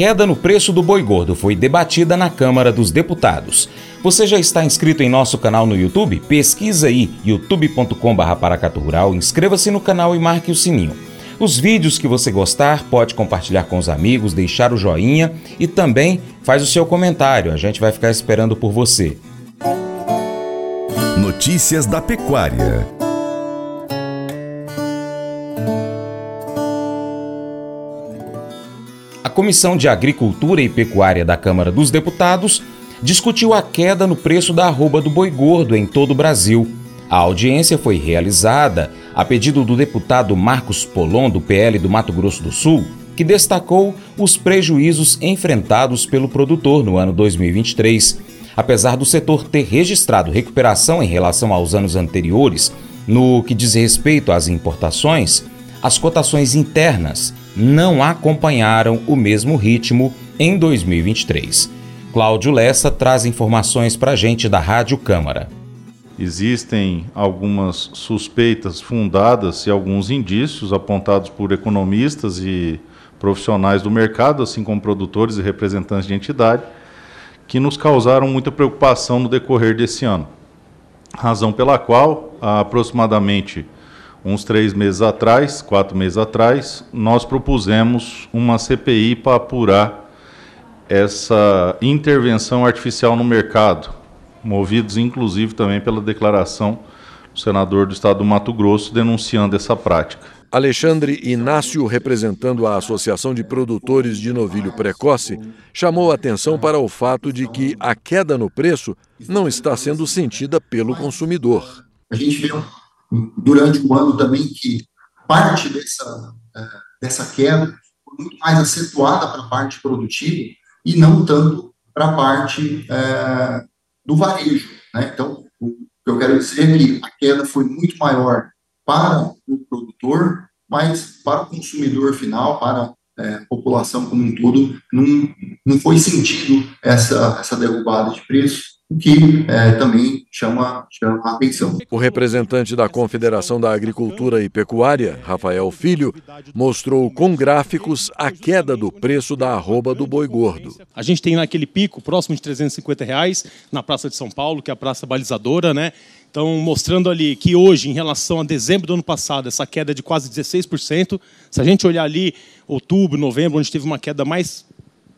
queda no preço do boi gordo foi debatida na Câmara dos Deputados. Você já está inscrito em nosso canal no YouTube? Pesquisa aí youtube.com.br Paracato Rural, inscreva-se no canal e marque o sininho. Os vídeos que você gostar, pode compartilhar com os amigos, deixar o joinha e também faz o seu comentário. A gente vai ficar esperando por você. Notícias da Pecuária. A Comissão de Agricultura e Pecuária da Câmara dos Deputados discutiu a queda no preço da arroba do boi gordo em todo o Brasil. A audiência foi realizada a pedido do deputado Marcos Polon, do PL do Mato Grosso do Sul, que destacou os prejuízos enfrentados pelo produtor no ano 2023. Apesar do setor ter registrado recuperação em relação aos anos anteriores, no que diz respeito às importações, as cotações internas não acompanharam o mesmo ritmo em 2023. Cláudio Lessa traz informações para a gente da Rádio Câmara. Existem algumas suspeitas fundadas e alguns indícios apontados por economistas e profissionais do mercado, assim como produtores e representantes de entidade, que nos causaram muita preocupação no decorrer desse ano. Razão pela qual, aproximadamente uns três meses atrás, quatro meses atrás, nós propusemos uma CPI para apurar essa intervenção artificial no mercado, movidos inclusive também pela declaração do senador do estado do Mato Grosso denunciando essa prática. Alexandre Inácio, representando a Associação de Produtores de Novilho Precoce, chamou a atenção para o fato de que a queda no preço não está sendo sentida pelo consumidor. A gente viu durante o ano também que parte dessa, é, dessa queda foi muito mais acentuada para a parte produtiva e não tanto para a parte é, do varejo. Né? Então, o que eu quero dizer é que a queda foi muito maior para o produtor, mas para o consumidor final, para é, a população como um todo, não, não foi sentido essa, essa derrubada de preço o que é, também chama, chama a atenção. O representante da Confederação da Agricultura e Pecuária, Rafael Filho, mostrou com gráficos a queda do preço da arroba do boi gordo. A gente tem naquele pico próximo de 350 reais na Praça de São Paulo, que é a praça balizadora, né? Então, mostrando ali que hoje, em relação a dezembro do ano passado, essa queda é de quase 16%. Se a gente olhar ali, outubro, novembro, onde teve uma queda mais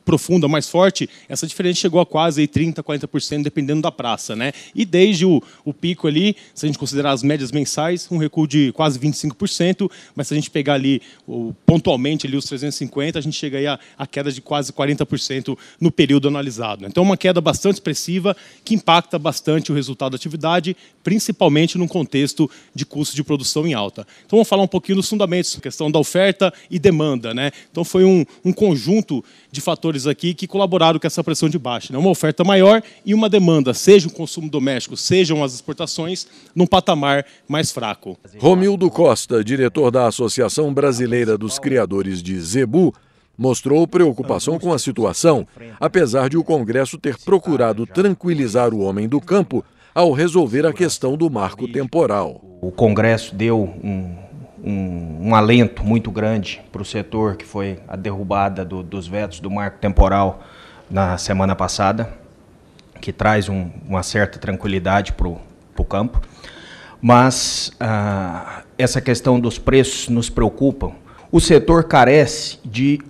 profunda, mais forte, essa diferença chegou a quase 30%, 40%, dependendo da praça. Né? E desde o, o pico ali, se a gente considerar as médias mensais, um recuo de quase 25%, mas se a gente pegar ali o, pontualmente ali os 350, a gente chega aí a, a queda de quase 40% no período analisado. Então, uma queda bastante expressiva que impacta bastante o resultado da atividade, principalmente num contexto de custo de produção em alta. Então, vamos falar um pouquinho dos fundamentos, questão da oferta e demanda. Né? Então, foi um, um conjunto de fatores fatores aqui que colaboraram com essa pressão de baixa. Né? Uma oferta maior e uma demanda, seja o consumo doméstico, sejam as exportações, num patamar mais fraco. Romildo Costa, diretor da Associação Brasileira dos Criadores de Zebu, mostrou preocupação com a situação, apesar de o Congresso ter procurado tranquilizar o homem do campo ao resolver a questão do marco temporal. O Congresso deu um um, um alento muito grande para o setor, que foi a derrubada do, dos vetos do marco temporal na semana passada, que traz um, uma certa tranquilidade para o campo. Mas ah, essa questão dos preços nos preocupa. O setor carece de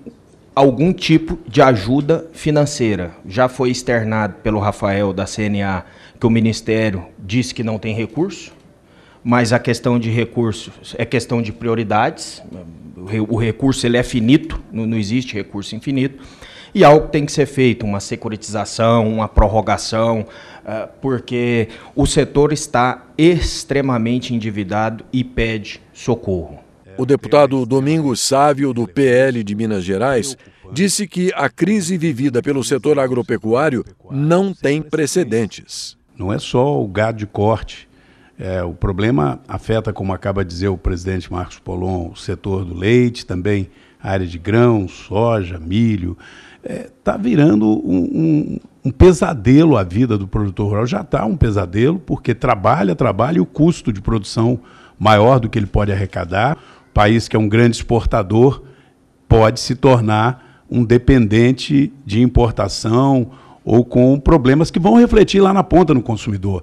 algum tipo de ajuda financeira. Já foi externado pelo Rafael da CNA que o Ministério disse que não tem recurso mas a questão de recursos é questão de prioridades. O recurso ele é finito, não existe recurso infinito. E algo tem que ser feito, uma securitização, uma prorrogação, ah, porque o setor está extremamente endividado e pede socorro. O deputado Domingos Sávio, do PL de Minas Gerais, disse que a crise vivida pelo setor agropecuário não tem precedentes. Não é só o gado de corte é, o problema afeta, como acaba de dizer o presidente Marcos Polon, o setor do leite, também a área de grãos, soja, milho. Está é, tá virando um, um, um, pesadelo a vida do produtor rural. Já está um pesadelo, porque trabalha, trabalha e o custo de produção maior do que ele pode arrecadar. O país que é um grande exportador pode se tornar um dependente de importação ou com problemas que vão refletir lá na ponta no consumidor.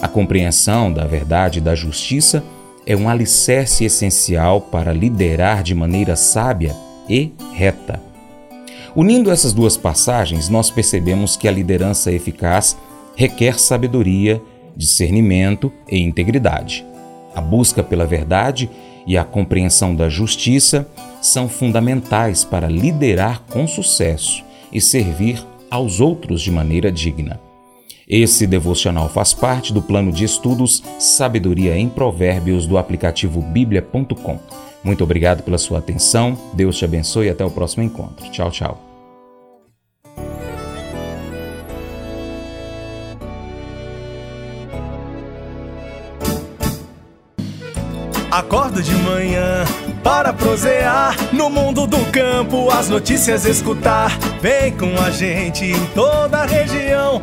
A compreensão da verdade e da justiça é um alicerce essencial para liderar de maneira sábia e reta. Unindo essas duas passagens, nós percebemos que a liderança eficaz requer sabedoria, discernimento e integridade. A busca pela verdade e a compreensão da justiça são fundamentais para liderar com sucesso e servir aos outros de maneira digna. Esse devocional faz parte do plano de estudos Sabedoria em Provérbios do aplicativo bíblia.com. Muito obrigado pela sua atenção, Deus te abençoe e até o próximo encontro. Tchau, tchau. Acordo de manhã para prosear no mundo do campo, as notícias escutar. Vem com a gente em toda a região